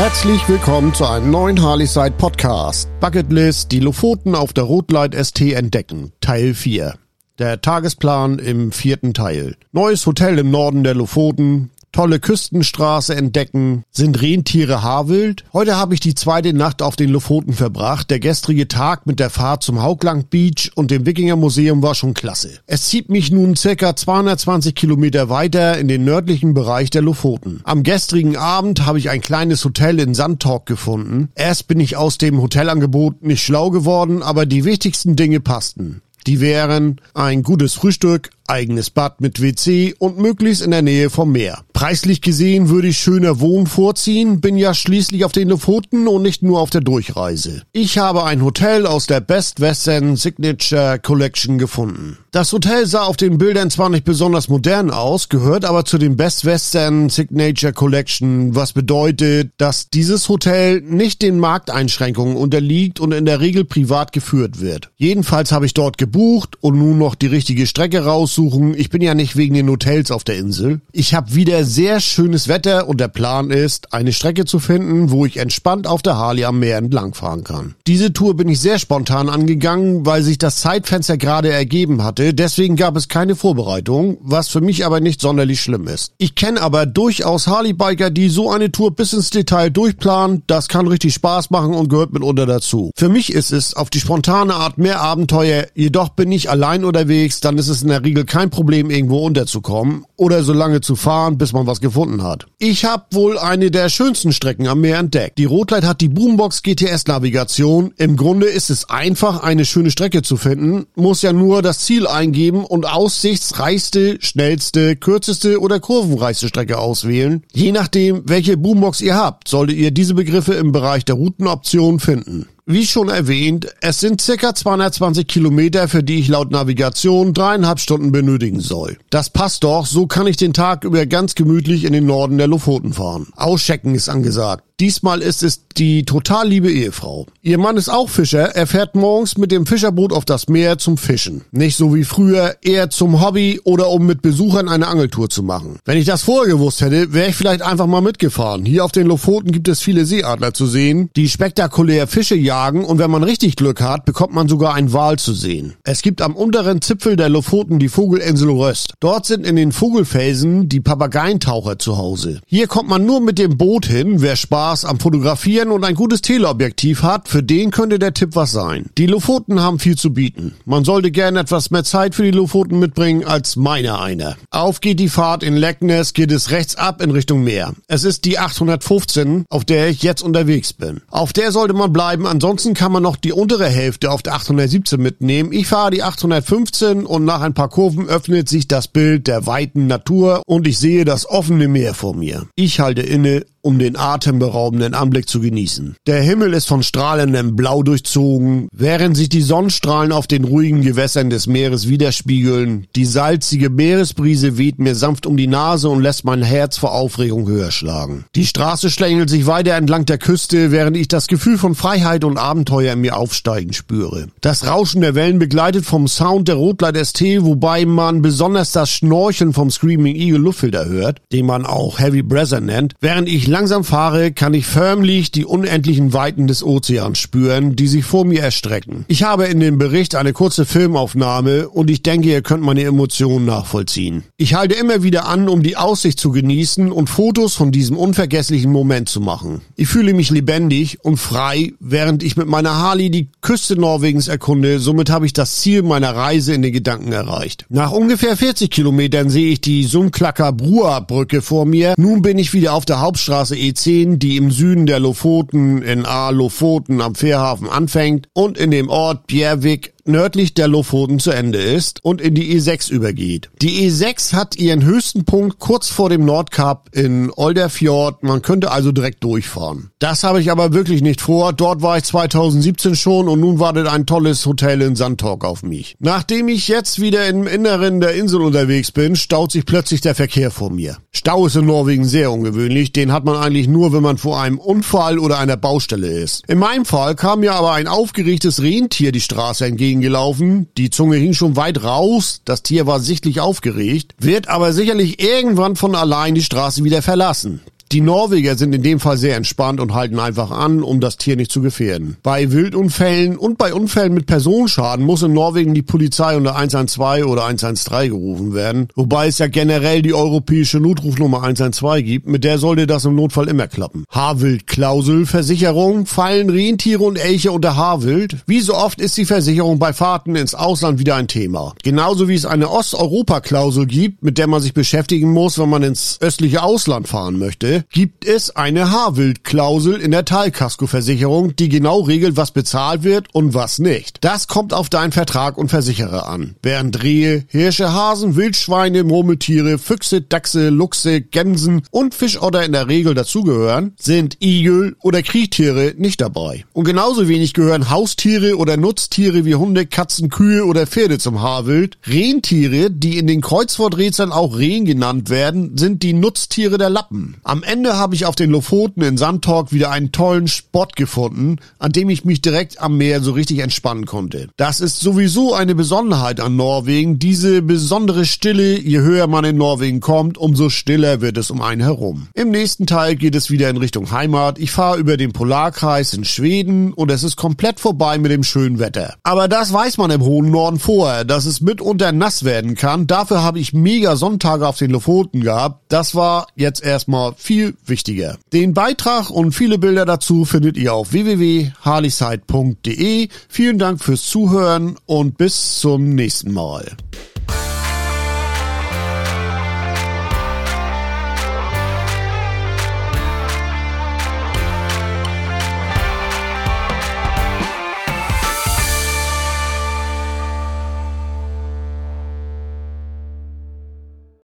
Herzlich willkommen zu einem neuen Harleyside Podcast. Bucketlist, die Lofoten auf der Rotleit ST entdecken, Teil 4. Der Tagesplan im vierten Teil. Neues Hotel im Norden der Lofoten, tolle Küstenstraße entdecken, sind Rentiere Haarwild. Heute habe ich die zweite Nacht auf den Lofoten verbracht. Der gestrige Tag mit der Fahrt zum Hauglang Beach und dem Wikinger Museum war schon klasse. Es zieht mich nun circa 220 Kilometer weiter in den nördlichen Bereich der Lofoten. Am gestrigen Abend habe ich ein kleines Hotel in Sandtalk gefunden. Erst bin ich aus dem Hotelangebot nicht schlau geworden, aber die wichtigsten Dinge passten. Die wären ein gutes Frühstück, eigenes Bad mit WC und möglichst in der Nähe vom Meer. Preislich gesehen würde ich schöner Wohnen vorziehen, bin ja schließlich auf den Lofoten und nicht nur auf der Durchreise. Ich habe ein Hotel aus der Best Western Signature Collection gefunden. Das Hotel sah auf den Bildern zwar nicht besonders modern aus, gehört aber zu den Best Western Signature Collection, was bedeutet, dass dieses Hotel nicht den Markteinschränkungen unterliegt und in der Regel privat geführt wird. Jedenfalls habe ich dort gebucht und nun noch die richtige Strecke raussuchen aussuchen. Ich bin ja nicht wegen den Hotels auf der Insel. Ich habe wieder sehr schönes Wetter und der Plan ist, eine Strecke zu finden, wo ich entspannt auf der Harley am Meer entlangfahren kann. Diese Tour bin ich sehr spontan angegangen, weil sich das Zeitfenster gerade ergeben hatte. Deswegen gab es keine Vorbereitung, was für mich aber nicht sonderlich schlimm ist. Ich kenne aber durchaus Harley-Biker, die so eine Tour bis ins Detail durchplanen. Das kann richtig Spaß machen und gehört mitunter dazu. Für mich ist es auf die spontane Art mehr Abenteuer, jedoch bin ich allein unterwegs, dann ist es in der Regel kein Problem, irgendwo unterzukommen oder so lange zu fahren, bis man was gefunden hat. Ich habe wohl eine der schönsten Strecken am Meer entdeckt. Die Rotlight hat die Boombox GTS Navigation. Im Grunde ist es einfach, eine schöne Strecke zu finden, muss ja nur das Ziel eingeben und aussichtsreichste, schnellste, kürzeste oder kurvenreichste Strecke auswählen. Je nachdem, welche Boombox ihr habt, solltet ihr diese Begriffe im Bereich der Routenoption finden. Wie schon erwähnt, es sind circa 220 Kilometer, für die ich laut Navigation dreieinhalb Stunden benötigen soll. Das passt doch, so kann ich den Tag über ganz gemütlich in den Norden der Lofoten fahren. Auschecken ist angesagt. Diesmal ist es die total liebe Ehefrau. Ihr Mann ist auch Fischer. Er fährt morgens mit dem Fischerboot auf das Meer zum Fischen. Nicht so wie früher, eher zum Hobby oder um mit Besuchern eine Angeltour zu machen. Wenn ich das vorher gewusst hätte, wäre ich vielleicht einfach mal mitgefahren. Hier auf den Lofoten gibt es viele Seeadler zu sehen, die spektakulär Fische jagen und wenn man richtig Glück hat, bekommt man sogar einen Wal zu sehen. Es gibt am unteren Zipfel der Lofoten die Vogelinsel Röst. Dort sind in den Vogelfelsen die Papageientaucher zu Hause. Hier kommt man nur mit dem Boot hin, wer Spaß Spaß am Fotografieren und ein gutes Teleobjektiv hat, für den könnte der Tipp was sein. Die Lofoten haben viel zu bieten. Man sollte gerne etwas mehr Zeit für die Lofoten mitbringen als meiner eine. Auf geht die Fahrt in Leckness, geht es rechts ab in Richtung Meer. Es ist die 815, auf der ich jetzt unterwegs bin. Auf der sollte man bleiben, ansonsten kann man noch die untere Hälfte auf der 817 mitnehmen. Ich fahre die 815 und nach ein paar Kurven öffnet sich das Bild der weiten Natur und ich sehe das offene Meer vor mir. Ich halte inne um den atemberaubenden Anblick zu genießen. Der Himmel ist von strahlendem Blau durchzogen, während sich die Sonnenstrahlen auf den ruhigen Gewässern des Meeres widerspiegeln. Die salzige Meeresbrise weht mir sanft um die Nase und lässt mein Herz vor Aufregung höher schlagen. Die Straße schlängelt sich weiter entlang der Küste, während ich das Gefühl von Freiheit und Abenteuer in mir aufsteigen spüre. Das Rauschen der Wellen begleitet vom Sound der Rotlight ST, wobei man besonders das Schnorcheln vom Screaming Eagle Luftfilter hört, den man auch Heavy Breather nennt, während ich langsam fahre, kann ich förmlich die unendlichen Weiten des Ozeans spüren, die sich vor mir erstrecken. Ich habe in dem Bericht eine kurze Filmaufnahme und ich denke, ihr könnt meine Emotionen nachvollziehen. Ich halte immer wieder an, um die Aussicht zu genießen und Fotos von diesem unvergesslichen Moment zu machen. Ich fühle mich lebendig und frei, während ich mit meiner Harley die Küste Norwegens erkunde. Somit habe ich das Ziel meiner Reise in den Gedanken erreicht. Nach ungefähr 40 Kilometern sehe ich die Sumklacker Brua Brücke vor mir. Nun bin ich wieder auf der Hauptstraße Straße E10, die im Süden der Lofoten in A Lofoten am Fährhafen anfängt und in dem Ort Bjervik nördlich der Lofoten zu Ende ist und in die E6 übergeht. Die E6 hat ihren höchsten Punkt kurz vor dem Nordkap in Olderfjord. Man könnte also direkt durchfahren. Das habe ich aber wirklich nicht vor. Dort war ich 2017 schon und nun wartet ein tolles Hotel in Sandtork auf mich. Nachdem ich jetzt wieder im Inneren der Insel unterwegs bin, staut sich plötzlich der Verkehr vor mir. Stau ist in Norwegen sehr ungewöhnlich. Den hat man eigentlich nur, wenn man vor einem Unfall oder einer Baustelle ist. In meinem Fall kam mir aber ein aufgeregtes Rentier die Straße entgegen gelaufen. Die Zunge hing schon weit raus. Das Tier war sichtlich aufgeregt, wird aber sicherlich irgendwann von allein die Straße wieder verlassen. Die Norweger sind in dem Fall sehr entspannt und halten einfach an, um das Tier nicht zu gefährden. Bei Wildunfällen und bei Unfällen mit Personenschaden muss in Norwegen die Polizei unter 112 oder 113 gerufen werden, wobei es ja generell die europäische Notrufnummer 112 gibt, mit der sollte das im Notfall immer klappen. Haarwildklausel, Versicherung, fallen Rentiere und Elche unter Haarwild. Wie so oft ist die Versicherung bei Fahrten ins Ausland wieder ein Thema. Genauso wie es eine Osteuropa-Klausel gibt, mit der man sich beschäftigen muss, wenn man ins östliche Ausland fahren möchte gibt es eine Haarwildklausel in der Teilkaskoversicherung, die genau regelt, was bezahlt wird und was nicht. Das kommt auf deinen Vertrag und Versicherer an. Während Rehe, Hirsche, Hasen, Wildschweine, Murmeltiere, Füchse, Dachse, Luchse, Gänsen und Fischotter in der Regel dazugehören, sind Igel oder Kriechtiere nicht dabei. Und genauso wenig gehören Haustiere oder Nutztiere wie Hunde, Katzen, Kühe oder Pferde zum Haarwild. Rentiere, die in den Kreuzworträtseln auch Rehen genannt werden, sind die Nutztiere der Lappen. Am Ende habe ich auf den Lofoten in Sandtork wieder einen tollen Spot gefunden, an dem ich mich direkt am Meer so richtig entspannen konnte. Das ist sowieso eine Besonderheit an Norwegen, diese besondere Stille, je höher man in Norwegen kommt, umso stiller wird es um einen herum. Im nächsten Teil geht es wieder in Richtung Heimat. Ich fahre über den Polarkreis in Schweden und es ist komplett vorbei mit dem schönen Wetter. Aber das weiß man im hohen Norden vorher, dass es mitunter nass werden kann. Dafür habe ich mega Sonntage auf den Lofoten gehabt. Das war jetzt erstmal viel viel wichtiger. Den Beitrag und viele Bilder dazu findet ihr auf www.harleyside.de. Vielen Dank fürs Zuhören und bis zum nächsten Mal.